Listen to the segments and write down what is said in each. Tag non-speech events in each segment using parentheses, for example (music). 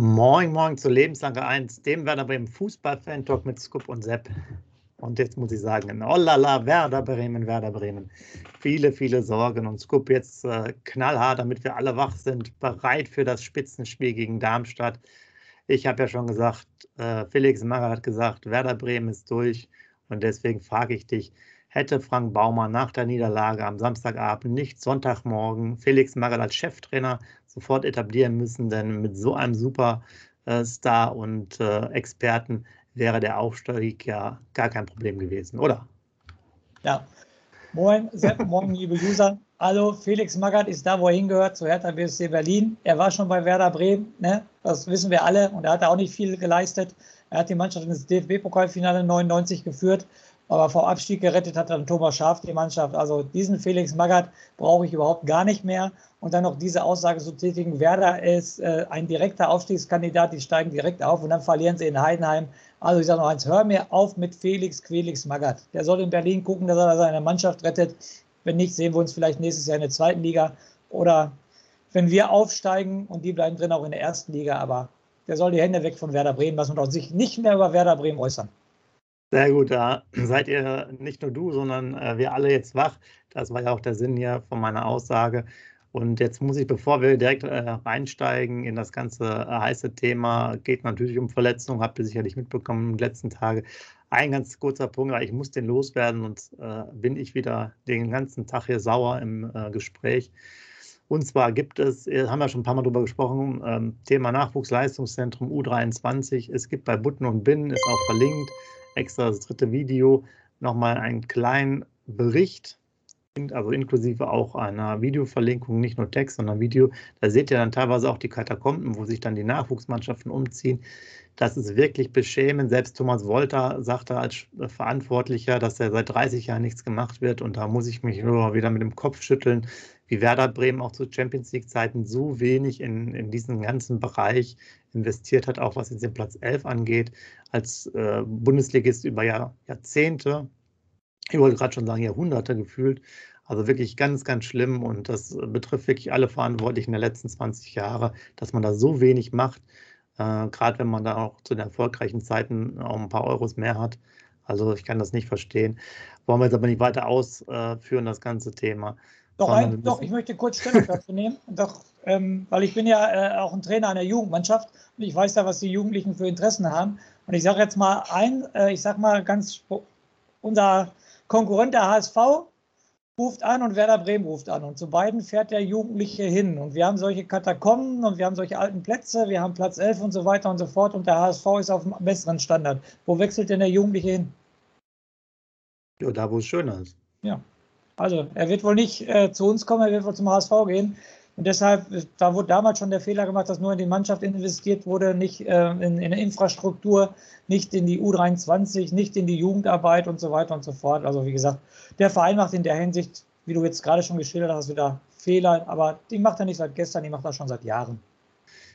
Moin, moin zu Lebenslange 1, dem Werder Bremen Fußball-Fan-Talk mit Scoop und Sepp. Und jetzt muss ich sagen, oh la la, Werder Bremen, Werder Bremen. Viele, viele Sorgen und Scoop jetzt äh, knallhart, damit wir alle wach sind, bereit für das Spitzenspiel gegen Darmstadt. Ich habe ja schon gesagt, äh, Felix Magath hat gesagt, Werder Bremen ist durch. Und deswegen frage ich dich, hätte Frank Baumann nach der Niederlage am Samstagabend nicht Sonntagmorgen Felix Magath als Cheftrainer sofort etablieren müssen, denn mit so einem Superstar und äh, Experten wäre der Aufstieg ja gar kein Problem gewesen, oder? Ja. Moin, Sepp, morgen, liebe User. Hallo, Felix Magath ist da, wo er hingehört, zu Hertha BSC Berlin. Er war schon bei Werder Bremen, ne? das wissen wir alle, und er hat auch nicht viel geleistet. Er hat die Mannschaft ins DFB-Pokalfinale 99 geführt aber vor Abstieg gerettet hat dann Thomas Schaaf die Mannschaft. Also diesen Felix Magath brauche ich überhaupt gar nicht mehr. Und dann noch diese Aussage zu tätigen, Werder ist äh, ein direkter Aufstiegskandidat, die steigen direkt auf und dann verlieren sie in Heidenheim. Also ich sage noch eins, hör mir auf mit Felix Quelix Magath. Der soll in Berlin gucken, dass er seine Mannschaft rettet. Wenn nicht, sehen wir uns vielleicht nächstes Jahr in der zweiten Liga. Oder wenn wir aufsteigen und die bleiben drin auch in der ersten Liga. Aber der soll die Hände weg von Werder Bremen lassen und auch sich nicht mehr über Werder Bremen äußern. Sehr gut, da seid ihr nicht nur du, sondern äh, wir alle jetzt wach. Das war ja auch der Sinn hier von meiner Aussage. Und jetzt muss ich, bevor wir direkt äh, reinsteigen in das ganze äh, heiße Thema, geht natürlich um Verletzungen, habt ihr sicherlich mitbekommen in den letzten Tagen. Ein ganz kurzer Punkt, weil ich muss den loswerden und äh, bin ich wieder den ganzen Tag hier sauer im äh, Gespräch. Und zwar gibt es, haben wir schon ein paar Mal drüber gesprochen, ähm, Thema Nachwuchsleistungszentrum U23. Es gibt bei Butten und Binnen, ist auch verlinkt, extra das dritte Video nochmal einen kleinen Bericht, also inklusive auch einer Videoverlinkung, nicht nur Text, sondern Video. Da seht ihr dann teilweise auch die Katakomben, wo sich dann die Nachwuchsmannschaften umziehen. Das ist wirklich beschämend. Selbst Thomas Wolter sagte als Verantwortlicher, dass er seit 30 Jahren nichts gemacht wird. Und da muss ich mich nur wieder mit dem Kopf schütteln, wie Werder Bremen auch zu Champions League-Zeiten so wenig in, in diesen ganzen Bereich investiert hat, auch was jetzt den Platz 11 angeht, als äh, Bundesligist über Jahr, Jahrzehnte, ich wollte gerade schon sagen Jahrhunderte gefühlt. Also wirklich ganz, ganz schlimm und das betrifft wirklich alle Verantwortlichen der letzten 20 Jahre, dass man da so wenig macht, äh, gerade wenn man da auch zu den erfolgreichen Zeiten auch ein paar Euros mehr hat. Also ich kann das nicht verstehen. Wollen wir jetzt aber nicht weiter ausführen, das ganze Thema. Doch, ein, doch, ich möchte kurz Stellung dazu (laughs) nehmen. Doch, ähm, weil ich bin ja äh, auch ein Trainer einer Jugendmannschaft und ich weiß ja, was die Jugendlichen für Interessen haben. Und ich sage jetzt mal ein, äh, ich sage mal ganz, unser Konkurrent der HSV ruft an und Werder Bremen ruft an. Und zu beiden fährt der Jugendliche hin. Und wir haben solche Katakomben und wir haben solche alten Plätze, wir haben Platz 11 und so weiter und so fort. Und der HSV ist auf einem besseren Standard. Wo wechselt denn der Jugendliche hin? Ja, da, wo es schöner ist. Ja, also er wird wohl nicht äh, zu uns kommen, er wird wohl zum HSV gehen. Und deshalb, da wurde damals schon der Fehler gemacht, dass nur in die Mannschaft investiert wurde, nicht äh, in, in die Infrastruktur, nicht in die U23, nicht in die Jugendarbeit und so weiter und so fort. Also wie gesagt, der Verein macht in der Hinsicht, wie du jetzt gerade schon geschildert hast, wieder Fehler, aber die macht er nicht seit gestern, die macht er schon seit Jahren.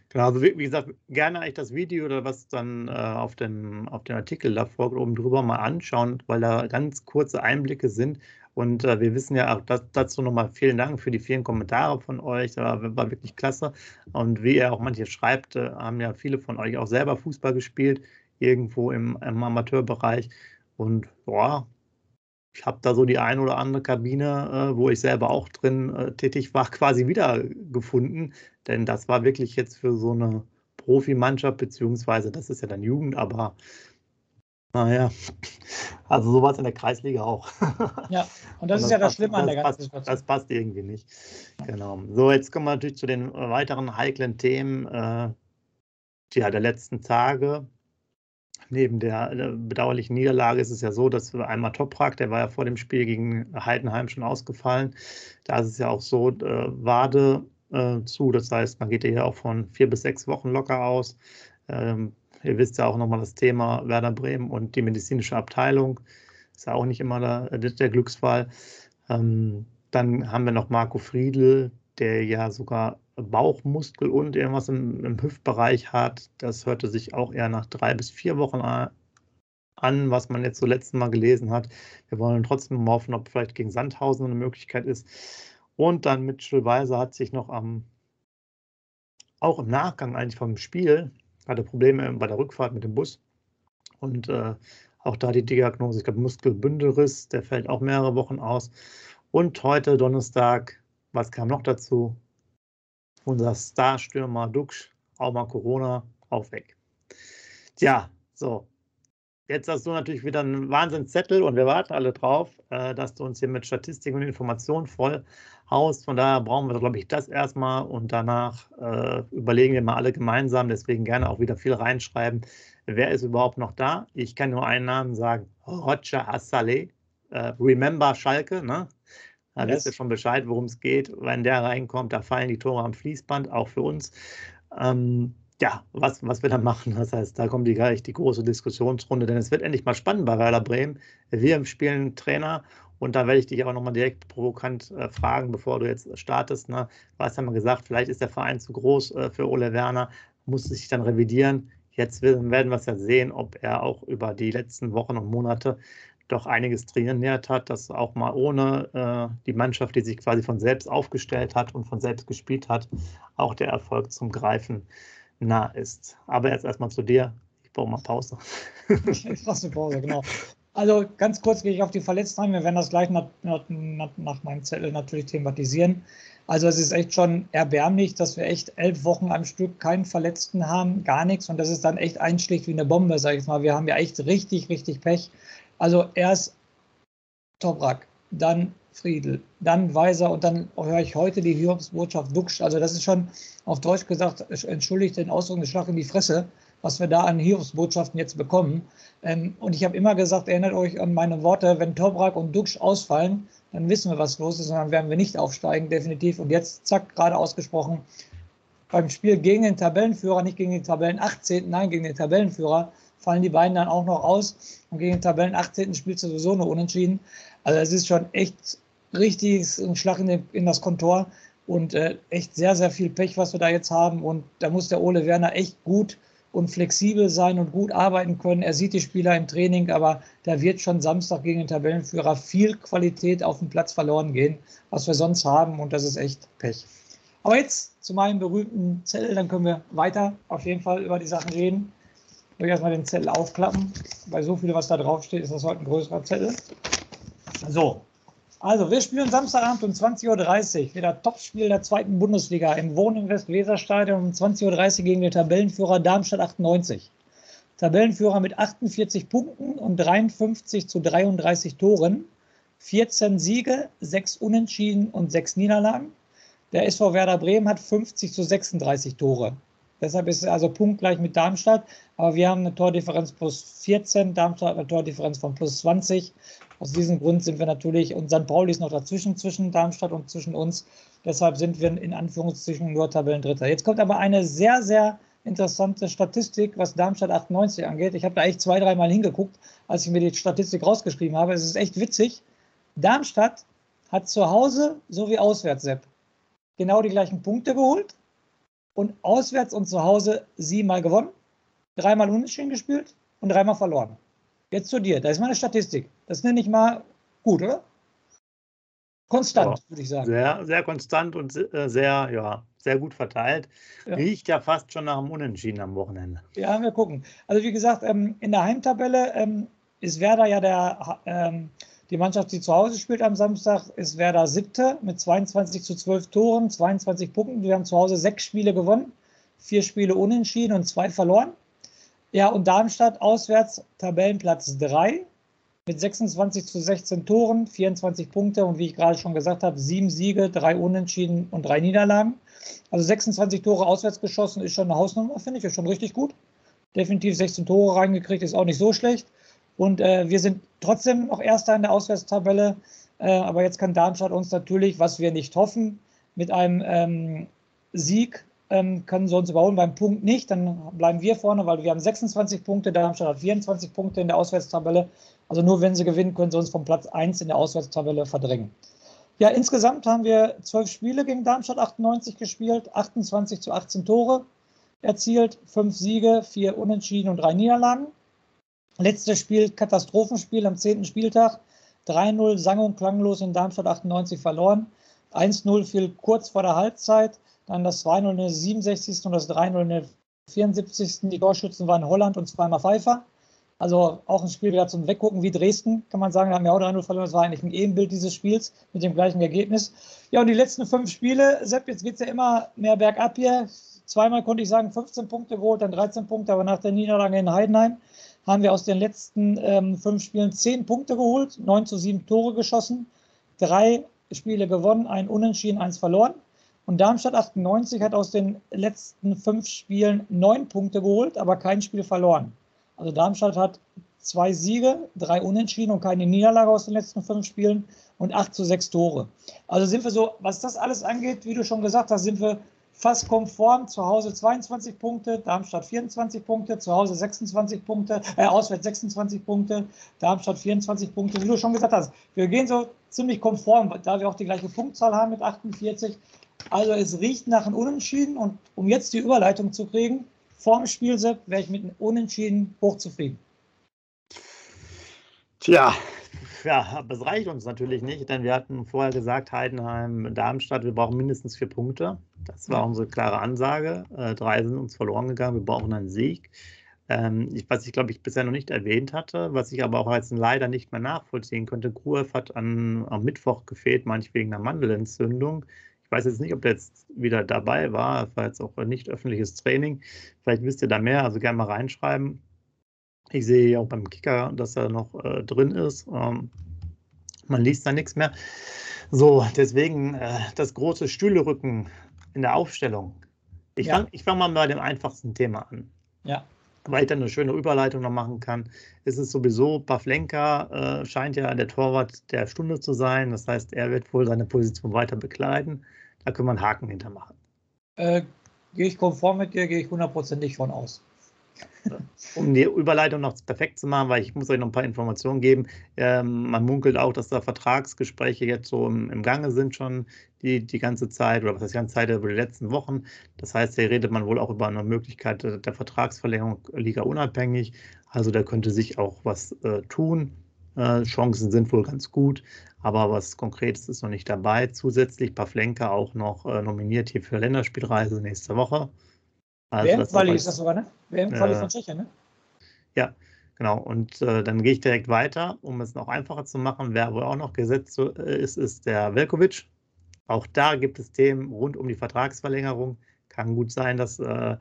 Genau, also wie, gesagt, gerne eigentlich das Video oder was dann äh, auf, dem, auf dem Artikel davor oben drüber mal anschauen, weil da ganz kurze Einblicke sind, und äh, wir wissen ja auch das, dazu nochmal vielen Dank für die vielen Kommentare von euch. Das war, war wirklich klasse. Und wie ihr auch manche schreibt, äh, haben ja viele von euch auch selber Fußball gespielt, irgendwo im, im Amateurbereich. Und boah, ich habe da so die ein oder andere Kabine, äh, wo ich selber auch drin äh, tätig war, (laughs) quasi wiedergefunden. Denn das war wirklich jetzt für so eine Profimannschaft, beziehungsweise das ist ja dann Jugend, aber naja, also sowas in der Kreisliga auch. (laughs) Ja, und das, und das ist ja das Schlimme an der ganzen Situation. Das passt irgendwie nicht. Genau. So, jetzt kommen wir natürlich zu den weiteren heiklen Themen äh, ja, der letzten Tage. Neben der, der, bedauerlichen Niederlage ist es ja so, dass einmal Toprak, der war ja vor dem Spiel gegen Heidenheim schon ausgefallen. Da ist es ja auch so, äh, Wade äh, zu. Das heißt, man geht ja hier auch von vier bis sechs Wochen locker aus. Ähm, Ihr wisst ja auch nochmal das Thema Werder Bremen und die medizinische Abteilung. Ist ja auch nicht immer der, der Glücksfall. Ähm, dann haben wir noch Marco Friedl, der ja sogar Bauchmuskel und irgendwas im, im, Hüftbereich hat. Das hörte sich auch eher nach drei bis vier Wochen an, was man jetzt so letzten Mal gelesen hat. Wir wollen trotzdem mal hoffen, ob vielleicht gegen Sandhausen eine Möglichkeit ist. Und dann Mitchell Weiser hat sich noch am auch im Nachgang eigentlich vom Spiel, hatte Probleme bei der Rückfahrt mit dem Bus. Und äh, auch da die Diagnose, ich glaube, Muskelbündelriss, der fällt auch mehrere Wochen aus. Und heute, Donnerstag, was kam noch dazu? Unser Starstürmer Dux, auch mal Corona, auch weg. Tja, so. Jetzt hast du natürlich wieder einen Wahnsinnszettel und wir warten alle drauf, äh, dass du uns hier mit Statistik und Informationen voll haust. Von daher brauchen wir, glaube ich, das erstmal und danach äh, überlegen wir mal alle gemeinsam. Deswegen gerne auch wieder viel reinschreiben. Wer ist überhaupt noch da? Ich kann nur einen Namen sagen: Roger Assalé. Äh, Remember Schalke, ne? Da yes. wisst ihr schon Bescheid, worum es geht. Wenn der reinkommt, da fallen die Tore am Fließband, auch für uns. Ähm, ja, was, was wir dann machen. Das heißt, da kommt die, gleich die große Diskussionsrunde, denn es wird endlich mal spannend bei Werder Bremen. Wir spielen Trainer und da werde ich dich aber nochmal direkt provokant äh, fragen, bevor du jetzt startest. Ne? Du hast ja mal gesagt, vielleicht ist der Verein zu groß äh, für Ole Werner, muss sich dann revidieren. Jetzt werden wir es ja sehen, ob er auch über die letzten Wochen und Monate doch einiges trainiert hat, dass auch mal ohne äh, die Mannschaft, die sich quasi von selbst aufgestellt hat und von selbst gespielt hat, auch der Erfolg zum Greifen nah ist. Aber jetzt erstmal zu dir. Ich brauche mal Pause. (laughs) ich brauche eine Pause, genau. Also ganz kurz gehe ich auf die Verletzten ein. Wir werden das gleich nach, nach, nach meinem Zettel natürlich thematisieren. Also es ist echt schon erbärmlich, dass wir echt elf Wochen am Stück keinen Verletzten haben, gar nichts. Und das ist dann echt einschlägt wie eine Bombe, sage ich mal. Wir haben ja echt richtig, richtig Pech. Also erst Toprak, dann Friedel, dann Weiser und dann höre ich heute die Hiobsbotschaft Duxch. Also das ist schon auf Deutsch gesagt, entschuldigt den Ausdruck, eine Schlag in die Fresse, was wir da an Hiobsbotschaften jetzt bekommen. Ähm, und ich habe immer gesagt, erinnert euch an meine Worte, wenn Toprak und Duxch ausfallen, dann wissen wir, was los ist, und dann werden wir nicht aufsteigen, definitiv. Und jetzt, zack, gerade ausgesprochen, beim Spiel gegen den Tabellenführer, nicht gegen den Tabellen 18., nein, gegen den Tabellenführer, fallen die beiden dann auch noch aus. Und gegen den Tabellen 18. spielst du sowieso nur unentschieden. Also es ist schon echt richtig ein Schlag in, den, in das Kontor und äh, echt sehr, sehr viel Pech, was wir da jetzt haben. Und da muss der Ole Werner echt gut und flexibel sein und gut arbeiten können. Er sieht die Spieler im Training, aber da wird schon Samstag gegen den Tabellenführer viel Qualität auf dem Platz verloren gehen, was wir sonst haben. Und das ist echt Pech. Aber jetzt zu meinem berühmten Zettel, dann können wir weiter auf jeden Fall über die Sachen reden. Ich will erstmal den Zettel aufklappen. Bei so viel, was da drauf steht, ist das heute ein größerer Zettel. So, also wir spielen Samstagabend um 20.30 Uhr wieder Topspiel der zweiten Bundesliga im Wohnen Westweserstadion um 20.30 Uhr gegen den Tabellenführer Darmstadt 98. Tabellenführer mit 48 Punkten und 53 zu 33 Toren. 14 Siege, 6 Unentschieden und 6 Niederlagen. Der SV Werder Bremen hat 50 zu 36 Tore. Deshalb ist es also punktgleich mit Darmstadt. Aber wir haben eine Tordifferenz plus 14, Darmstadt hat eine Tordifferenz von plus 20. Aus diesem Grund sind wir natürlich, und St. Pauli ist noch dazwischen, zwischen Darmstadt und zwischen uns. Deshalb sind wir in Anführungszeichen nur Tabellendritter. Jetzt kommt aber eine sehr, sehr interessante Statistik, was Darmstadt 98 angeht. Ich habe da echt zwei, dreimal hingeguckt, als ich mir die Statistik rausgeschrieben habe. Es ist echt witzig. Darmstadt hat zu Hause sowie auswärts, Sepp, genau die gleichen Punkte geholt und auswärts und zu Hause siebenmal gewonnen, dreimal unentschieden gespielt und dreimal verloren. Jetzt zu dir. Da ist meine Statistik. Das nenne ich mal gut, oder? Konstant, ja, würde ich sagen. Sehr, sehr konstant und äh, sehr, ja, sehr gut verteilt. Ja. Riecht ja fast schon nach einem Unentschieden am Wochenende. Ja, wir gucken. Also wie gesagt, ähm, in der Heimtabelle ähm, ist Werder ja der, ähm, die Mannschaft, die zu Hause spielt am Samstag, ist Werder siebte mit 22 zu 12 Toren, 22 Punkten. Wir haben zu Hause sechs Spiele gewonnen, vier Spiele unentschieden und zwei verloren. Ja, und Darmstadt auswärts Tabellenplatz 3 mit 26 zu 16 Toren, 24 Punkte und wie ich gerade schon gesagt habe, sieben Siege, drei Unentschieden und drei Niederlagen. Also 26 Tore auswärts geschossen ist schon eine Hausnummer, finde ich, ist schon richtig gut. Definitiv 16 Tore reingekriegt, ist auch nicht so schlecht. Und äh, wir sind trotzdem noch Erster in der Auswärtstabelle. Äh, aber jetzt kann Darmstadt uns natürlich, was wir nicht hoffen, mit einem ähm, Sieg ähm, können sie uns überholen. Beim Punkt nicht, dann bleiben wir vorne, weil wir haben 26 Punkte. Darmstadt hat 24 Punkte in der Auswärtstabelle. Also nur wenn sie gewinnen, können sie uns vom Platz 1 in der Auswärtstabelle verdrängen. Ja, insgesamt haben wir zwölf Spiele gegen Darmstadt 98 gespielt, 28 zu 18 Tore erzielt, fünf Siege, vier Unentschieden und drei Niederlagen. Letztes Spiel, Katastrophenspiel am 10. Spieltag. 3-0 sang und klanglos in Darmstadt 98 verloren. 1-0 fiel kurz vor der Halbzeit. dann das 2-0 in der 67. und das 3-0 in der 74. Die Torschützen waren Holland und zweimal Pfeiffer. Also auch ein Spiel wieder zum Weggucken wie Dresden, kann man sagen. Da haben wir auch 3-0 verloren. Das war eigentlich ein Ebenbild dieses Spiels mit dem gleichen Ergebnis. Ja, und die letzten fünf Spiele, Sepp, jetzt geht es ja immer mehr bergab hier. Zweimal konnte ich sagen, 15 Punkte geholt, dann 13 Punkte, aber nach der Niederlage in Heidenheim haben wir aus den letzten ähm, fünf Spielen 10 Punkte geholt, 9 zu 7 Tore geschossen, drei Spiele gewonnen, ein Unentschieden, eins verloren. Und Darmstadt 98 hat aus den letzten fünf Spielen neun Punkte geholt, aber kein Spiel verloren. Also Darmstadt hat zwei Siege, drei Unentschieden und keine Niederlage aus den letzten fünf Spielen und acht zu sechs Tore. Also sind wir so, was das alles angeht, wie du schon gesagt hast, sind wir fast konform. Zu Hause 22 Punkte, Darmstadt 24 Punkte, zu Hause 26 Punkte, äh, auswärts 26 Punkte, Darmstadt 24 Punkte. Wie du schon gesagt hast, wir gehen so ziemlich konform, da wir auch die gleiche Punktzahl haben mit 48. Also es riecht nach einem Unentschieden und um jetzt die Überleitung zu kriegen, vorm Spiel, Sepp, wäre ich mit einem Unentschieden hochzufrieden. Tja, (laughs) ja, aber es reicht uns natürlich nicht, denn wir hatten vorher gesagt, Heidenheim, Darmstadt, wir brauchen mindestens vier Punkte. Das war unsere klare Ansage. Äh, drei sind uns verloren gegangen, wir brauchen einen Sieg. Ähm, ich, was ich, glaube ich, bisher noch nicht erwähnt hatte, was ich aber auch als leider nicht mehr nachvollziehen könnte, Gruev hat an, am Mittwoch gefehlt, manchmal wegen einer Mandelentzündung. Ich weiß jetzt nicht, ob der jetzt wieder dabei war. Das war jetzt auch nicht öffentliches Training. Vielleicht wisst ihr da mehr, also gerne mal reinschreiben. Ich sehe ja auch beim Kicker, dass er noch äh, drin ist. Ähm, man liest da nichts mehr. So, deswegen äh, das große Stühlerücken in der Aufstellung. Ich ja. fange fang mal bei dem einfachsten Thema an. Ja. Weil ich dann eine schöne Überleitung noch machen kann. Es ist sowieso, Pavlenka äh, scheint ja der Torwart der Stunde zu sein. Das heißt, er wird wohl seine Position weiter bekleiden. Da können wir einen Haken hintermachen. Äh, gehe ich konform mit dir, gehe ich hundertprozentig von aus. Um die Überleitung noch perfekt zu machen, weil ich muss euch noch ein paar Informationen geben. Ähm, man munkelt auch, dass da Vertragsgespräche jetzt so im, im, Gange sind schon die, die ganze Zeit oder was heißt die ganze Zeit über die letzten Wochen. Das heißt, hier redet man wohl auch über eine Möglichkeit der, Vertragsverlängerung Liga unabhängig. Also da könnte sich auch was äh, tun. Äh, Chancen sind wohl ganz gut, aber was Konkretes ist noch nicht dabei. Zusätzlich Pavlenka auch noch äh, nominiert hier für Länderspielreise nächste Woche. Also WM-Quali ist das sogar, ne? WM-Quali äh, von Tschechien, ne? Ja, genau. Und äh, dann gehe ich direkt weiter, um es noch einfacher zu machen. Wer wohl auch noch gesetzt äh, ist, ist der Velkovic. Auch da gibt es Themen rund um die Vertragsverlängerung. Kann gut sein, dass äh,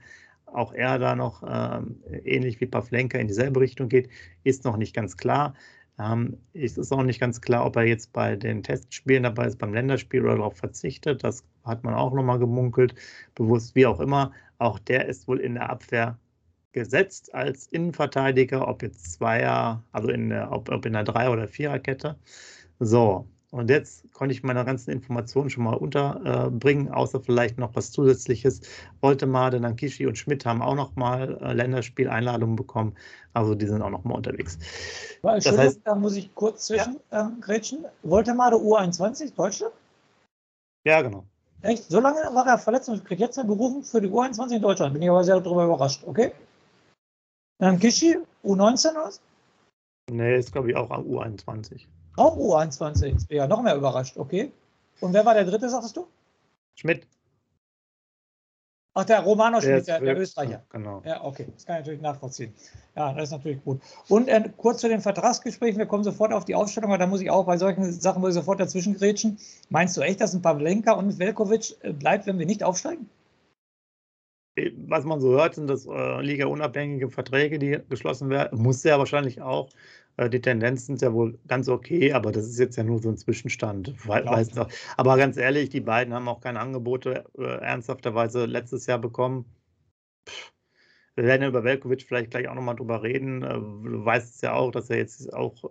auch er da noch ähm, ähnlich wie Pavlenka in dieselbe Richtung geht. Ist noch nicht ganz klar. Ähm, es ist auch nicht ganz klar, ob er jetzt bei den Testspielen dabei ist, beim Länderspiel oder darauf verzichtet. Das hat man auch nochmal gemunkelt, bewusst, wie auch immer. Auch der ist wohl in der Abwehr gesetzt als Innenverteidiger, ob jetzt Zweier, also in der, ob, ob in der Drei- oder Viererkette. So, und jetzt konnte ich meine ganzen Informationen schon mal unterbringen, außer vielleicht noch was Zusätzliches. Woltemade, Nankishi und Schmidt haben auch noch mal äh, Länderspieleinladungen bekommen. Also die sind auch noch mal unterwegs. Das heißt, da muss ich kurz zwischen ja. grätschen. Woltemade U21, Deutschland? Ja, genau. Echt? So lange war er verletzt und kriegt jetzt eine Berufung für die U21 in Deutschland. Bin ich aber sehr darüber überrascht. Okay. Nankishi, U19 oder was? Nee, ist glaube ich auch U21. Auch U21. Ja, noch mehr überrascht. Okay. Und wer war der dritte, sagtest du? Schmidt. Ach, der Romano Schmidt, der, der, Österreicher. Genau. Ja, okay. Das kann ich natürlich nachvollziehen. Ja, das ist natürlich gut. Und äh, kurz zu den Vertragsgesprächen. Wir kommen sofort auf die Aufstellung, aber da muss ich auch bei solchen Sachen muss ich sofort dazwischen grätschen. Meinst du echt, dass ein Pavlenka und Velkovic äh, bleibt, wenn wir nicht aufsteigen? Äh, was man so hört, sind das äh, Liga-unabhängige Verträge, die geschlossen werden. Muss ja wahrscheinlich auch. Äh, die Tendenzen sind ja wohl ganz okay, aber das ist jetzt ja nur so ein Zwischenstand. Weiß aber ganz ehrlich, die beiden haben auch keine Angebote äh, ernsthafterweise letztes Jahr bekommen. Wir werden ja über Velkovic vielleicht gleich auch nochmal drüber reden. Äh, du weißt es ja auch, dass er jetzt auch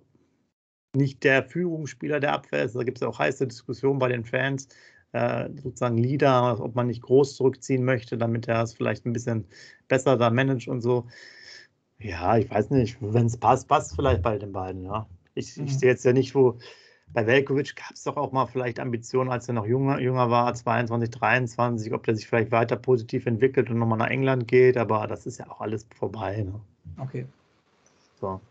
nicht der Führungsspieler der Abwehr ist. Da gibt es ja auch heiße Diskussionen bei den Fans, äh, sozusagen Leader, ob man nicht groß zurückziehen möchte, damit er es vielleicht ein bisschen besser da managt und so. Ja, ich weiß nicht. Wenn es passt, passt vielleicht bei den beiden, ja. Ich, mhm. ich sehe jetzt ja nicht, wo. Bei Velkovic gab es doch auch mal vielleicht Ambitionen, als er noch jünger, jünger war, 22, 23, ob der sich vielleicht weiter positiv entwickelt und nochmal nach England geht, aber das ist ja auch alles vorbei. Ne? Okay. So.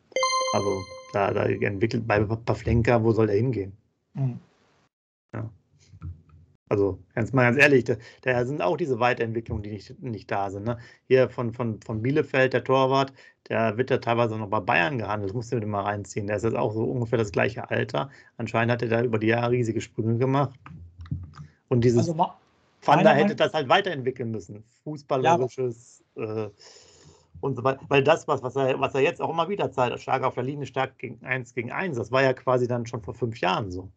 Also, da, da entwickelt bei Pavlenka, wo soll der hingehen? Mhm. Ja. Also ganz mal ganz ehrlich, da, da, sind auch diese Weiterentwicklungen, die nicht, nicht da sind. Ne? Hier von, von, von Bielefeld, der Torwart, der wird ja teilweise noch bei Bayern gehandelt, das musst du dir mal reinziehen. Der ist jetzt auch so ungefähr das gleiche Alter. Anscheinend hat er da über die Jahre riesige Sprünge gemacht. Und dieses also, Van der hätte das halt weiterentwickeln müssen. Fußballerisches ja. äh, und so weiter. Weil das, was, was, er, was er jetzt auch immer wieder zeigt, stark auf der Linie, stark gegen 1 gegen 1, das war ja quasi dann schon vor fünf Jahren so.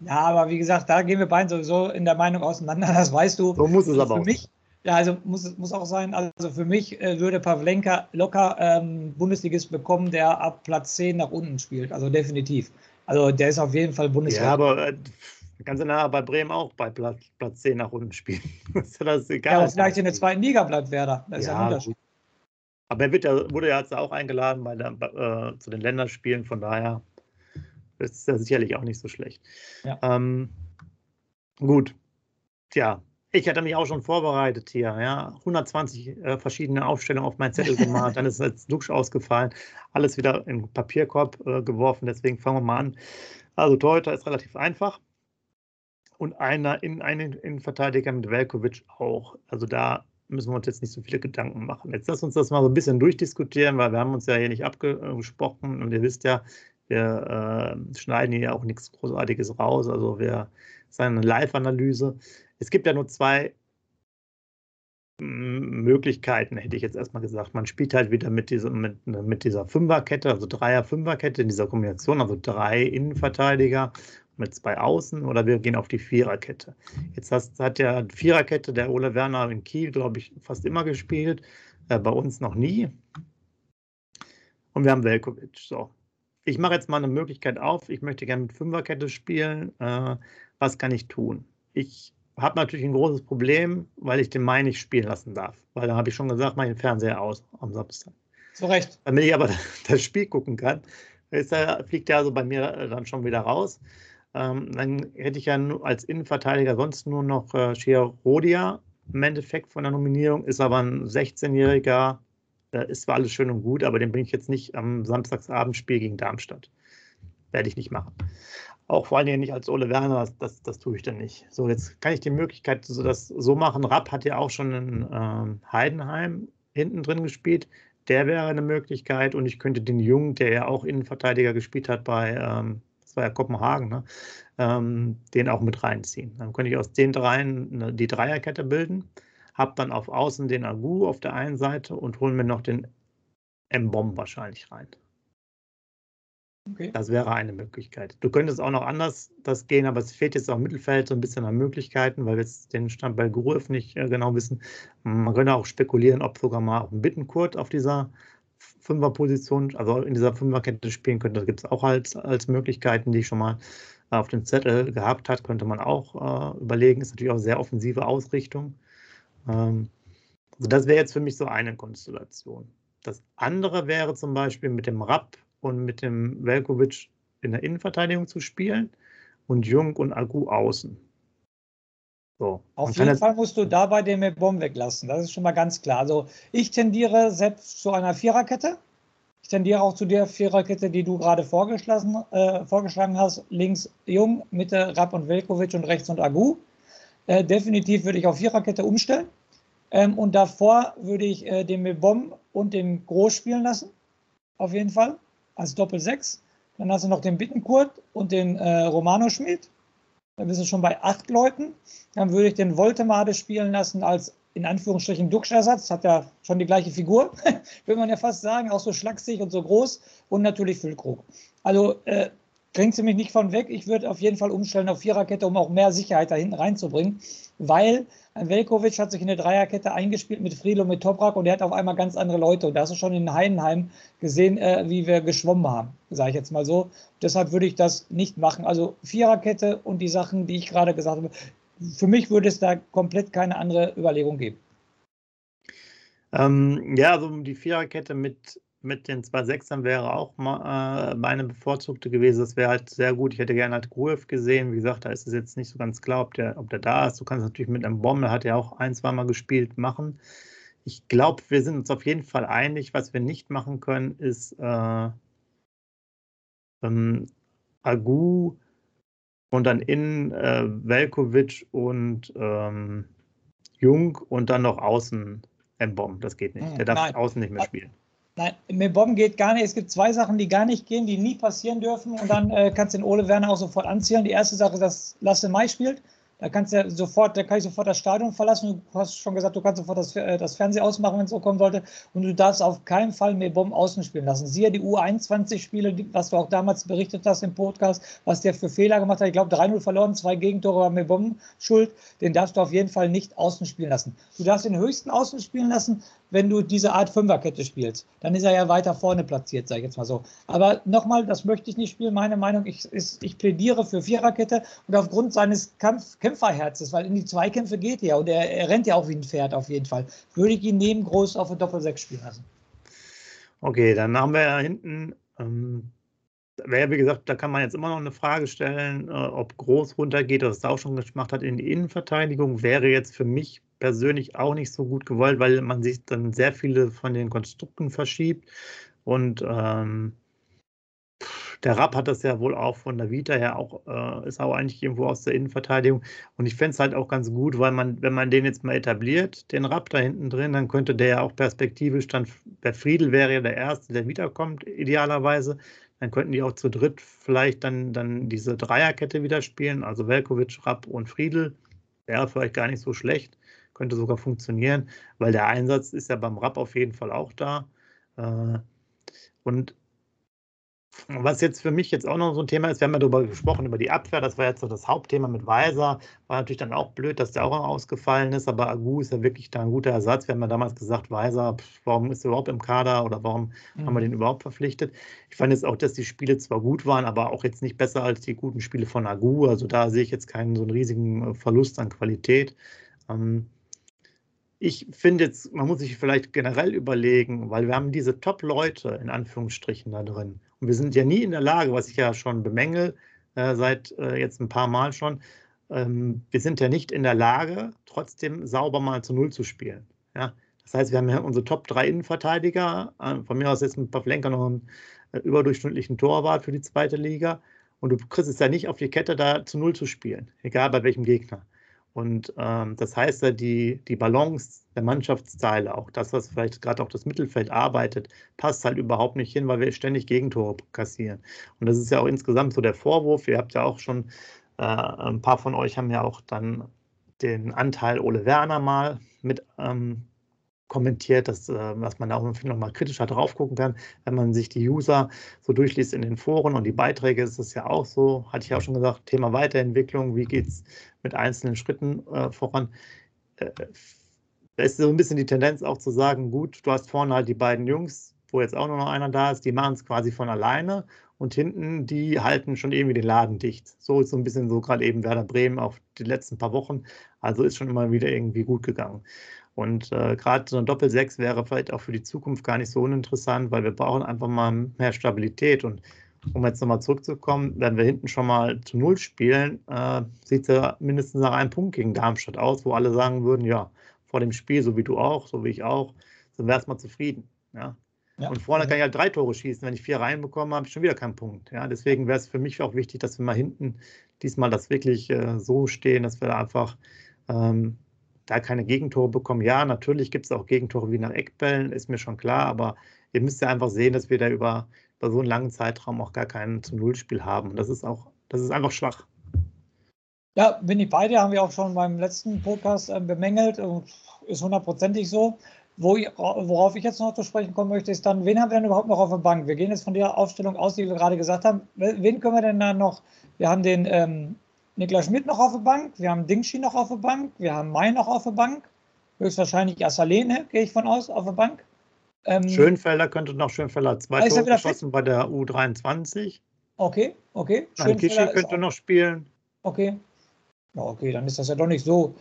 Ja, aber wie gesagt, da gehen wir beiden sowieso in der Meinung auseinander, das weißt du. So muss es aber für auch. Mich, ja, also muss, muss auch sein, also für mich äh, würde Pavlenka locker ähm, Bundesligist bekommen, der ab Platz 10 nach unten spielt, also definitiv. Also der ist auf jeden Fall Bundesliga. Ja, aber äh, ganz nah bei Bremen auch bei Platz, Platz 10 nach unten spielen. (laughs) ist das egal. Ja, aber vielleicht in der zweiten Liga bleibt Werder. Das ist ja, ein Unterschied. Aber er wird ja, wurde ja jetzt auch eingeladen bei der, äh, zu den Länderspielen, von daher ist es ja sicherlich auch nicht so schlecht. Ja. Ähm, gut. Tja, ich hatte mich auch schon vorbereitet hier, ja. 120 äh, verschiedene Aufstellungen auf meinen Zettel gemacht, dann ist jetzt Dusch ausgefallen, alles wieder in Papierkorb äh, geworfen, deswegen fangen wir mal an. Also Torhüter ist relativ einfach und einer in einen Innenverteidiger mit Velkovic auch. Also da müssen wir uns jetzt nicht so viele Gedanken machen. Jetzt lass uns das mal so ein bisschen durchdiskutieren, weil wir haben uns ja hier nicht abgesprochen und ihr wisst ja, wir äh, schneiden hier auch nichts Großartiges raus. Also wir das ist eine Live-Analyse. Es gibt ja nur zwei Möglichkeiten, hätte ich jetzt erstmal gesagt. Man spielt halt wieder mit, dieser, mit, mit dieser Fünferkette, also Dreier-Fünferkette in dieser Kombination, also drei Innenverteidiger mit zwei Außen oder wir gehen auf die Viererkette. Jetzt hast, hat ja Viererkette der Ole Werner in Kiel, glaube ich, fast immer gespielt, äh, bei uns noch nie. Und wir haben Velkovic. So. Ich mache jetzt mal eine Möglichkeit auf. Ich möchte gerne mit Fünferkette spielen. Äh, was kann ich tun? Ich habe natürlich ein großes Problem, weil ich den Mai nicht spielen lassen darf. Weil da habe ich schon gesagt, mache ich den Fernseher aus am Samstag. Zu Recht. Damit ich aber (laughs) das Spiel gucken kann, ist, fliegt der also bei mir dann schon wieder raus. Ähm, dann hätte ich ja als Innenverteidiger sonst nur noch äh, Rodia im Endeffekt von der Nominierung, ist aber ein 16-Jähriger, äh, ist zwar alles schön und gut, aber den bringe ich jetzt nicht am Samstagsabendspiel gegen Darmstadt. Werde ich nicht machen. Auch vor allen Dingen nicht als Ole Werner, das, das, das tue ich dann nicht. So, jetzt kann ich die Möglichkeit so, das so machen. Rapp hat ja auch schon in ähm, Heidenheim hinten drin gespielt. Der wäre eine Möglichkeit und ich könnte den Jungen, der ja auch Innenverteidiger gespielt hat bei ähm, war ja Kopenhagen, ne? ähm, den auch mit reinziehen. Dann könnte ich aus den dreien die Dreierkette bilden, habe dann auf Außen den Agu auf der einen Seite und hole mir noch den M-Bomb wahrscheinlich rein. Okay. Das wäre eine Möglichkeit. Du könntest auch noch anders das gehen, aber es fehlt jetzt auch im Mittelfeld so ein bisschen an Möglichkeiten, weil wir jetzt den Stand bei Gruev nicht äh, genau wissen. Man könnte auch spekulieren, ob sogar mal ein Bittenkurt auf dieser Fünferposition, also in dieser Fünferkette spielen könnte. Das gibt es auch als, als Möglichkeiten, die ich schon mal auf dem Zettel gehabt hat, könnte man auch äh, überlegen. Ist natürlich auch sehr offensive Ausrichtung. Ähm, also das wäre jetzt für mich so eine Konstellation. Das andere wäre zum Beispiel mit dem Rapp und mit dem Velkovic in der Innenverteidigung zu spielen und Jung und Agu außen. So. Auf jeden Fall musst du dabei den Bomb weglassen. Das ist schon mal ganz klar. Also ich tendiere selbst zu einer Viererkette. Ich tendiere auch zu der Viererkette, die du gerade vorgeschlagen, äh, vorgeschlagen hast. Links Jung, Mitte Rapp und Velkovic und rechts und Agu. Äh, definitiv würde ich auf Viererkette umstellen. Ähm, und davor würde ich äh, den Bomb und den Groß spielen lassen. Auf jeden Fall. Als Doppel-6. Dann hast du noch den Bittenkurt und den äh, Romano Schmidt. Dann bist du schon bei acht Leuten. Dann würde ich den Voltemade spielen lassen als in Anführungsstrichen Duxch-Ersatz. Hat ja schon die gleiche Figur, (laughs) will man ja fast sagen. Auch so schlaksig und so groß. Und natürlich Füllkrug. Also äh, bringt sie mich nicht von weg. Ich würde auf jeden Fall umstellen auf Viererkette, um auch mehr Sicherheit da hinten reinzubringen. Weil Velkovic hat sich in eine Dreierkette eingespielt mit und mit Toprak und er hat auf einmal ganz andere Leute. Und da hast du schon in Heidenheim gesehen, äh, wie wir geschwommen haben, sage ich jetzt mal so. Deshalb würde ich das nicht machen. Also Viererkette und die Sachen, die ich gerade gesagt habe, für mich würde es da komplett keine andere Überlegung geben. Ähm, ja, also die Viererkette mit mit den zwei Sechsern wäre auch mal, äh, meine bevorzugte gewesen. Das wäre halt sehr gut. Ich hätte gerne halt Gruev gesehen. Wie gesagt, da ist es jetzt nicht so ganz klar, ob der, ob der da ist. Du kannst natürlich mit einem Bombe, hat er auch ein, zweimal gespielt, machen. Ich glaube, wir sind uns auf jeden Fall einig. Was wir nicht machen können, ist äh, ähm, Agu und dann innen äh, Velkovic und ähm, Jung und dann noch außen M-Bomb. Das geht nicht. Hm, Der darf Nein. außen nicht mehr spielen. Nein, mit Bomben geht gar nicht. Es gibt zwei Sachen, die gar nicht gehen, die nie passieren dürfen. Und dann äh, kannst du den Ole Werner auch sofort anzählen. Die erste Sache ist, dass Lasse Mai spielt. Da kannst du sofort, da kann ich sofort das Stadion verlassen. Du hast schon gesagt, du kannst sofort das, äh, das Fernsehen ausmachen, wenn es so kommen sollte. Und du darfst auf keinen Fall mehr Bomben außen spielen lassen. Siehe die U21-Spiele, was du auch damals berichtet hast im Podcast, was der für Fehler gemacht hat. Ich glaube, 3-0 verloren, zwei Gegentore war mehr Bomben schuld. Den darfst du auf jeden Fall nicht außen spielen lassen. Du darfst den höchsten außen spielen lassen, wenn du diese Art Fünferkette spielst. Dann ist er ja weiter vorne platziert, sage ich jetzt mal so. Aber nochmal, das möchte ich nicht spielen. Meine Meinung, ich, ist, ich plädiere für Viererkette und aufgrund seines Kampf, Kämpferherzes, weil in die Zweikämpfe geht er und er, er, rennt ja auch wie ein Pferd auf jeden Fall, würde ich ihn neben Groß auf der Doppel-6 spielen lassen. Okay, dann haben wir ja hinten, ähm, wäre wie gesagt, da kann man jetzt immer noch eine Frage stellen, äh, ob Groß runtergeht, was er auch schon gemacht hat in die Innenverteidigung, wäre jetzt für mich persönlich auch nicht so gut gewollt, weil man sich dann sehr viele von den Konstrukten verschiebt. Und ähm, der Rapp hat das ja wohl auch von der Vita her auch, äh, ist auch eigentlich irgendwo aus der Innenverteidigung. Und ich fände es halt auch ganz gut, weil man, wenn man den jetzt mal etabliert, den Rapp da hinten drin, dann könnte der ja auch perspektivisch dann, der Friedel wäre ja der Erste, der wiederkommt, idealerweise. Dann könnten die auch zu dritt vielleicht dann, dann diese Dreierkette wieder spielen, also Velkovic, Rapp und Friedel. Wäre vielleicht gar nicht so schlecht könnte sogar funktionieren, weil der Einsatz ist ja beim Rap auf jeden Fall auch da. Äh, und was jetzt für mich jetzt auch noch so ein Thema ist, wir haben ja darüber gesprochen, über die Abwehr, das war jetzt so das Hauptthema mit Weiser. War natürlich dann auch blöd, dass der auch ausgefallen ist, aber Agu ist ja wirklich da ein guter Ersatz. Wir haben ja damals gesagt, Weiser, warum ist er überhaupt im Kader oder warum mhm. haben wir mhm. den überhaupt verpflichtet? Ich fand jetzt auch, dass die Spiele zwar gut waren, aber auch jetzt nicht besser als die guten Spiele von Agu. Also da sehe ich jetzt keinen so einen riesigen äh, Verlust an Qualität. Ähm, ich finde jetzt, man muss sich vielleicht generell überlegen, weil wir haben diese Top-Leute in Anführungsstrichen da drin. Und wir sind ja nie in der Lage, was ich ja schon bemängel, äh, seit äh, jetzt ein paar Mal schon, ähm, wir sind ja nicht in der Lage, trotzdem sauber mal zu Null zu spielen. Ja? Das heißt, wir haben ja unsere Top 3 Innenverteidiger, äh, von mir aus jetzt mit Pavlenka noch einen äh, überdurchschnittlichen Torwart für die zweite Liga. Und du kriegst es ja nicht auf die Kette, da zu Null zu spielen, egal bei welchem Gegner. Und ähm, das heißt ja, die, die Balance der Mannschaftsteile, auch das, was vielleicht gerade auch das Mittelfeld arbeitet, passt halt überhaupt nicht hin, weil wir ständig Gegentore kassieren. Und das ist ja auch insgesamt so der Vorwurf. Ihr habt ja auch schon, äh, ein paar von euch haben ja auch dann den Anteil Ole Werner mal mit ähm, kommentiert, dass, äh, was man auch noch mal kritischer drauf gucken kann, wenn man sich die User so durchliest in den Foren und die Beiträge ist es ja auch so, hatte ich auch schon gesagt, Thema Weiterentwicklung, wie geht es mit einzelnen Schritten äh, voran. Äh, da ist so ein bisschen die Tendenz auch zu sagen, gut, du hast vorne halt die beiden Jungs, wo jetzt auch nur noch einer da ist, die machen es quasi von alleine und hinten, die halten schon irgendwie den Laden dicht. So ist so ein bisschen so gerade eben Werder Bremen auch die letzten paar Wochen. Also ist schon immer wieder irgendwie gut gegangen. Und äh, gerade so ein Doppel-6 wäre vielleicht auch für die Zukunft gar nicht so uninteressant, weil wir brauchen einfach mal mehr Stabilität. Und um jetzt nochmal zurückzukommen, wenn wir hinten schon mal zu Null spielen, äh, sieht es ja mindestens nach einem Punkt gegen Darmstadt aus, wo alle sagen würden, ja, vor dem Spiel, so wie du auch, so wie ich auch, sind wir erstmal zufrieden. Ja? ja. Und vorne kann ich halt drei Tore schießen. Wenn ich vier reinbekomme, habe ich schon wieder keinen Punkt. Ja? Deswegen wäre es für mich auch wichtig, dass wir mal hinten diesmal das wirklich äh, so stehen, dass wir da einfach ähm, da keine Gegentore bekommen. Ja, natürlich gibt es auch Gegentore wie nach Eckbällen, ist mir schon klar, aber ihr müsst ja einfach sehen, dass wir da über, über so einen langen Zeitraum auch gar kein zu Null-Spiel haben. Das ist auch, das ist einfach schwach. Ja, bin ich beide, haben wir auch schon beim letzten Podcast äh, bemängelt und ist hundertprozentig so. Wo ich, worauf ich jetzt noch zu sprechen kommen möchte, ist dann, wen haben wir denn überhaupt noch auf der Bank? Wir gehen jetzt von der Aufstellung aus, die wir gerade gesagt haben. Wen können wir denn da noch? Wir haben den ähm, Niklas Schmidt noch auf der Bank, wir haben Dingschi noch auf der Bank, wir haben Mai noch auf der Bank, höchstwahrscheinlich Assalene, gehe ich von aus, auf der Bank. Ähm, Schönfelder könnte noch Schönfelder zwei Tore geschossen bei der U23. Okay, okay. Schönfelder könnte noch spielen. Okay. Ja, okay, dann ist das ja doch nicht so.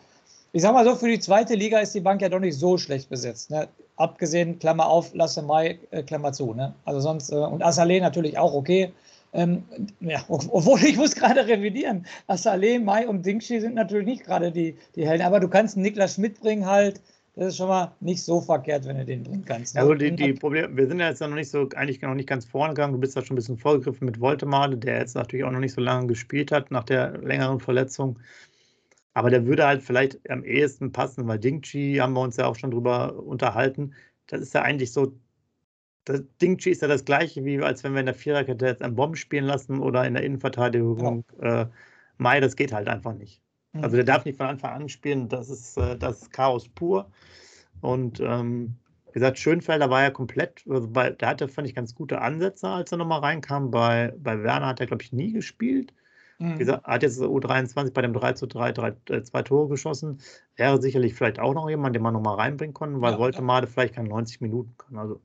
Ich sag mal so, für die zweite Liga ist die Bank ja doch nicht so schlecht besetzt. Ne? Abgesehen, Klammer auf, Lasse Mai, äh, Klammer zu. Ne? Also sonst, äh, und Assalé natürlich auch okay. Ähm, ja, (laughs) obwohl ich muss gerade revidieren. Assalé, Mai und Dingshi sind natürlich nicht gerade die, die Helden, aber du kannst Niklas Schmidt bringen halt, das ist schon mal nicht so verkehrt, wenn du den bringen kannst. Ne? Also die, die Probleme, wir sind ja jetzt noch nicht so, eigentlich noch nicht ganz vorne gegangen. Du bist da schon ein bisschen vorgegriffen mit Voltemade, der jetzt natürlich auch noch nicht so lange gespielt hat nach der längeren Verletzung. Aber der würde halt vielleicht am ehesten passen, weil Dingchi haben wir uns ja auch schon drüber unterhalten. Das ist ja eigentlich so, das Dingchi ist ja das gleiche, wie als wenn wir in der Viererkette jetzt einen Bomben spielen lassen oder in der Innenverteidigung ja. äh, Mai, das geht halt einfach nicht. Also mhm. der darf nicht von Anfang an spielen, das ist, äh, das ist Chaos pur. Und ähm, wie gesagt, Schönfelder war ja komplett, also bei, der hatte, fand ich, ganz gute Ansätze, als er nochmal reinkam. Bei, bei Werner hat er, glaube ich, nie gespielt. Mhm. Wie gesagt, hat jetzt U23 bei dem 3 zu 3, 3 äh, zwei Tore geschossen. Wäre sicherlich vielleicht auch noch jemand, den man nochmal reinbringen konnte, weil ja, Voltemade ja. vielleicht keine 90 Minuten kann. Also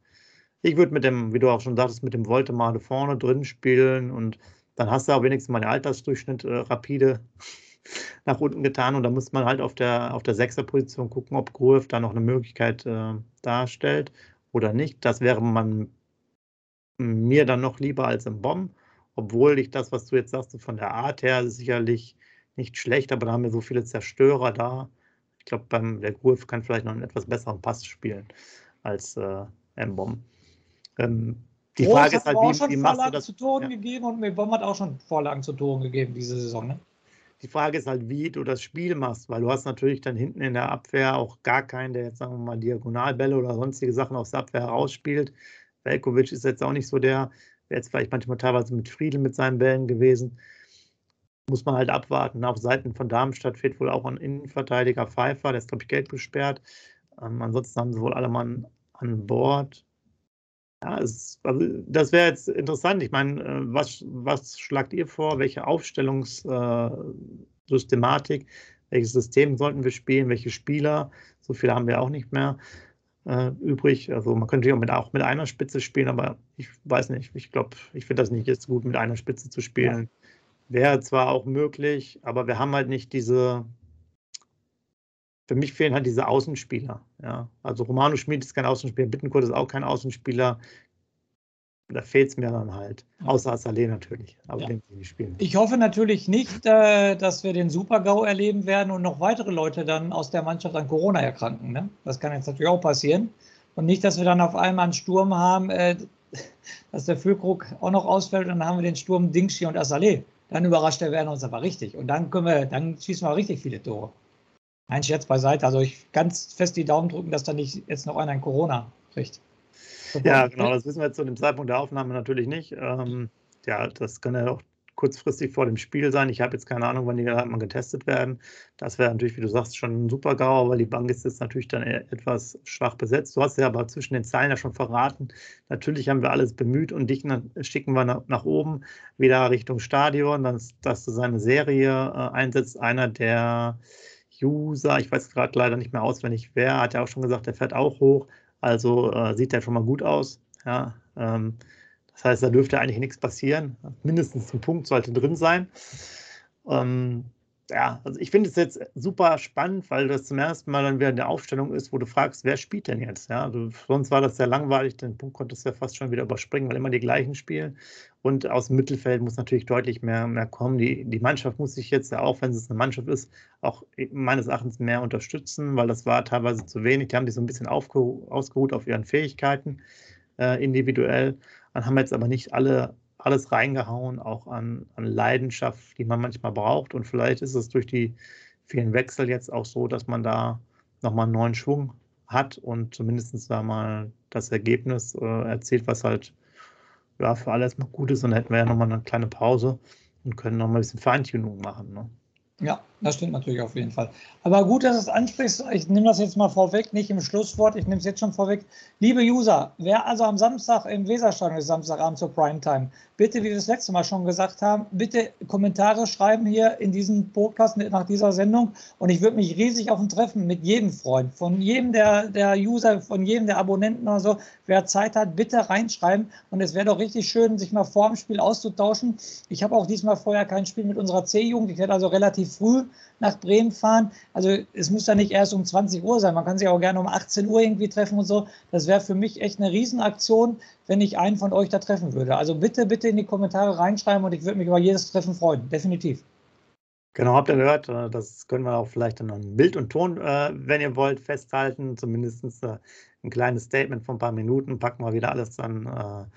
ich würde mit dem, wie du auch schon sagtest, mit dem Voltemade vorne drin spielen und dann hast du auch wenigstens mal den Altersdurchschnitt äh, rapide (laughs) nach unten getan und da muss man halt auf der, auf der Sechserposition gucken, ob Gruev da noch eine Möglichkeit äh, darstellt oder nicht. Das wäre man mir dann noch lieber als im Bomb, obwohl ich das, was du jetzt sagst, von der Art her sicherlich nicht schlecht, aber da haben wir so viele Zerstörer da. Ich glaube, der Gruev kann vielleicht noch einen etwas besseren Pass spielen als äh, M-Bomb. Ähm, die Groß Frage ist halt, wie, wie machst du das? zu Toren ja. gegeben und Mbom hat auch schon Vorlagen zu Toren gegeben diese Saison. Ne? Die Frage ist halt, wie du das Spiel machst, weil du hast natürlich dann hinten in der Abwehr auch gar keinen, der jetzt, sagen wir mal, Diagonalbälle oder sonstige Sachen aus der Abwehr herausspielt. Velkovic ist jetzt auch nicht so der, wäre jetzt vielleicht manchmal teilweise mit Friedel mit seinen Bällen gewesen. Muss man halt abwarten. Auf Seiten von Darmstadt fehlt wohl auch ein Innenverteidiger Pfeiffer, der ist, glaube ich, gelb gesperrt. Ähm, ansonsten haben sie wohl alle Mann an Bord. Ja, es, also das wäre jetzt interessant. Ich meine, äh, was, was schlagt ihr vor? Welche Aufstellungssystematik, äh, welches System sollten wir spielen? Welche Spieler? So viele haben wir auch nicht mehr äh, übrig. Also man könnte auch mit, auch mit einer Spitze spielen, aber ich weiß nicht. Ich glaube, ich finde das nicht jetzt gut, mit einer Spitze zu spielen. Ja. Wäre zwar auch möglich, aber wir haben halt nicht diese, für mich fehlen halt diese Außenspieler. Ja. Also Romano Schmid ist kein Außenspieler, Bittenkurt ist auch kein Außenspieler. Da fehlt es mir dann halt. Außer Saleh natürlich. Aber ja. den nicht spielen. Ich hoffe natürlich nicht, äh, dass wir den Super-GAU erleben werden und noch weitere Leute dann aus der Mannschaft an Corona erkranken. Ne? Das kann jetzt natürlich auch passieren. Und nicht, dass wir dann auf einmal einen Sturm haben, äh, (laughs) dass der Füllkrug auch noch ausfällt und dann haben wir den Sturm Dingshi und Assalé. Dann überrascht der Werner uns aber richtig. Und dann können wir, dann schießen wir richtig viele Tore. Ein Scherz beiseite. Also ich ganz fest die Daumen drücken, dass da nicht jetzt noch einer ein Corona kriegt. Ja, genau, das wissen wir zu dem Zeitpunkt der Aufnahme natürlich nicht. Ähm, ja, das kann ja auch kurzfristig vor dem Spiel sein. Ich habe jetzt keine Ahnung, wann die mal getestet werden. Das wäre natürlich, wie du sagst, schon ein super GAU, weil die Bank ist jetzt natürlich dann etwas schwach besetzt. Du hast ja aber zwischen den Zeilen ja schon verraten. Natürlich haben wir alles bemüht und dich schicken wir nach, nach oben, wieder Richtung Stadion, dass, dass du seine Serie äh, einsetzt. Einer der User, ich weiß gerade leider nicht mehr auswendig wer, hat ja auch schon gesagt, der fährt auch hoch. Also äh, sieht der schon mal gut aus. Ja, ähm, das heißt, da dürfte eigentlich nichts passieren. Mindestens ein Punkt sollte drin sein. Ähm, ja, also ich finde es jetzt super spannend, weil das zum ersten Mal dann wieder eine Aufstellung ist, wo du fragst, wer spielt denn jetzt? Ja, du, sonst war das sehr langweilig, den Punkt konntest du ja fast schon wieder überspringen, weil immer die gleichen spielen. Und aus dem Mittelfeld muss natürlich deutlich mehr, mehr kommen. Die, die Mannschaft muss sich jetzt, ja auch wenn es eine Mannschaft ist, auch meines Erachtens mehr unterstützen, weil das war teilweise zu wenig. Die haben sich so ein bisschen ausgeruht auf ihren Fähigkeiten äh, individuell. Dann haben jetzt aber nicht alle alles reingehauen, auch an, an Leidenschaft, die man manchmal braucht. Und vielleicht ist es durch die vielen Wechsel jetzt auch so, dass man da nochmal einen neuen Schwung hat und zumindest da mal das Ergebnis äh, erzielt, was halt ja, für alle erstmal gut ist. Und dann hätten wir ja nochmal eine kleine Pause und können nochmal ein bisschen Feintuning machen. Ne? Ja, das stimmt natürlich auf jeden Fall. Aber gut, dass du es ansprichst. Ich nehme das jetzt mal vorweg, nicht im Schlusswort. Ich nehme es jetzt schon vorweg. Liebe User, wer also am Samstag im Weserstadion ist, Samstagabend zur Primetime, bitte, wie wir das letzte Mal schon gesagt haben, bitte Kommentare schreiben hier in diesem Podcast nach dieser Sendung. Und ich würde mich riesig auf ein Treffen mit jedem freuen. Von jedem der, der User, von jedem der Abonnenten oder so. Wer Zeit hat, bitte reinschreiben. Und es wäre doch richtig schön, sich mal vor dem Spiel auszutauschen. Ich habe auch diesmal vorher kein Spiel mit unserer C-Jugend. Ich werde also relativ früh nach Bremen fahren. Also es muss ja nicht erst um 20 Uhr sein. Man kann sich auch gerne um 18 Uhr irgendwie treffen und so. Das wäre für mich echt eine Riesenaktion, wenn ich einen von euch da treffen würde. Also bitte, bitte in die Kommentare reinschreiben und ich würde mich über jedes Treffen freuen. Definitiv. Genau, habt ihr gehört. Äh, das können wir auch vielleicht in einem Bild und Ton, äh, wenn ihr wollt, festhalten. Zumindest äh, ein kleines Statement von ein paar Minuten. Packen wir wieder alles dann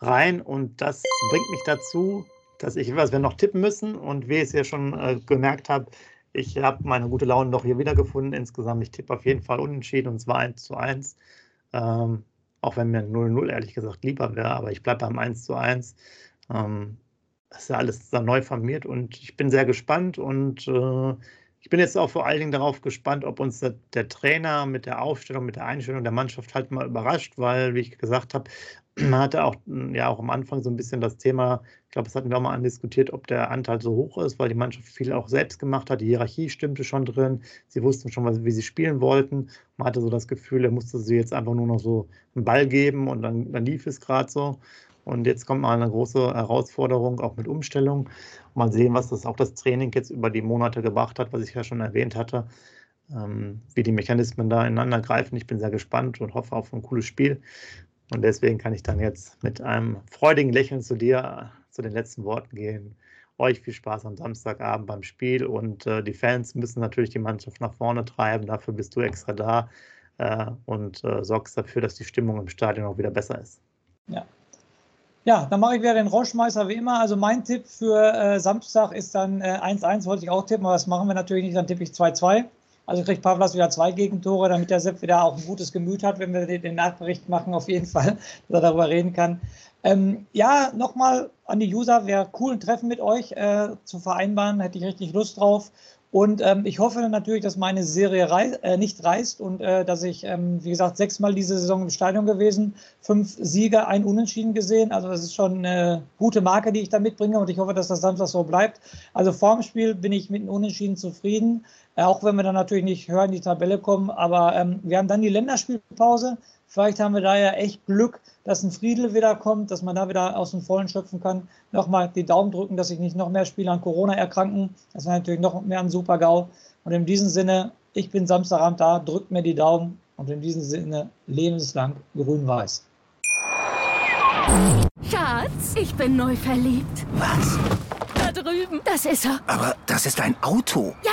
rein. Und das bringt mich dazu, dass ich, was wir noch tippen müssen. Und wie ich es ja schon gemerkt habe, ich habe meine gute Laune noch hier wiedergefunden insgesamt. Ich tippe auf jeden Fall unentschieden und zwar 1 zu 1. Ähm, auch wenn mir 0-0 ehrlich gesagt lieber wäre, aber ich bleibe beim 1 zu 1. Ähm, das ist ja alles neu formiert und ich bin sehr gespannt und äh, ich bin jetzt auch vor allen Dingen darauf gespannt, ob uns der, der, Trainer mit der Aufstellung, mit der Einstellung der Mannschaft halt mal überrascht, weil, wie ich gesagt habe, man hatte auch, ja, auch am Anfang so ein bisschen das Thema, ich glaube, das hatten wir auch mal andiskutiert, ob der Anteil so hoch ist, weil die Mannschaft viel auch selbst gemacht hat. Die Hierarchie stimmte schon drin. Sie wussten schon, wie sie spielen wollten. Man hatte so das Gefühl, er musste sie jetzt einfach nur noch so einen Ball geben und dann, dann lief es gerade so. Und jetzt kommt mal eine große Herausforderung, auch mit Umstellung. Mal sehen, was das auch das Training jetzt über die Monate gebracht hat, was ich ja schon erwähnt hatte, ähm, wie die Mechanismen da ineinander greifen. Ich bin sehr gespannt und hoffe auf ein cooles Spiel. Und deswegen kann ich dann jetzt mit einem freudigen Lächeln zu dir, zu den letzten Worten gehen. Euch viel Spaß am Samstagabend beim Spiel und äh, die Fans müssen natürlich die Mannschaft nach vorne treiben. Dafür bist du extra da äh, und äh, sorgst dafür, dass die Stimmung im Stadion auch wieder besser ist. Ja, ja, dann mache ich wieder den Rauschmeißer wie immer. Also mein Tipp für äh, Samstag ist dann 1-1, äh, wollte ich auch tippen, aber das machen wir natürlich nicht, dann tippe ich 2-2. Also kriegt Pavlas wieder zwei Gegentore, damit der Sepp wieder auch ein gutes Gemüt hat, wenn wir den, Nachbericht machen, auf jeden Fall, (laughs) dass er darüber reden kann. Ähm, ja, nochmal an die User, wäre cool, ein Treffen mit euch äh, zu vereinbaren, hätte ich richtig Lust drauf. Und ähm, ich hoffe natürlich, dass meine Serie rei äh, nicht reißt und äh, dass ich, ähm, wie gesagt, sechsmal diese Saison im Stadion gewesen, fünf Siege, ein Unentschieden gesehen. Also das ist schon eine gute Marke, die ich da mitbringe und ich hoffe, dass das Samstag so bleibt. Also vorm Spiel bin ich mit einem Unentschieden zufrieden, äh, auch wenn wir dann natürlich nicht höher in die Tabelle kommen. Aber ähm, wir haben dann die Länderspielpause. Vielleicht haben wir da ja echt Glück, dass ein Friedel wieder kommt, dass man da wieder aus dem Vollen schöpfen kann. Nochmal die Daumen drücken, dass sich nicht noch mehr Spieler an Corona erkranken. Das wäre natürlich noch mehr ein super GAU. Und in diesem Sinne, ich bin Samstagabend da, drückt mir die Daumen und in diesem Sinne lebenslang grün-weiß. Schatz, ich bin neu verliebt. Was? Da drüben. Das ist er. Aber das ist ein Auto. Ja,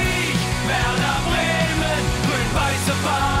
far.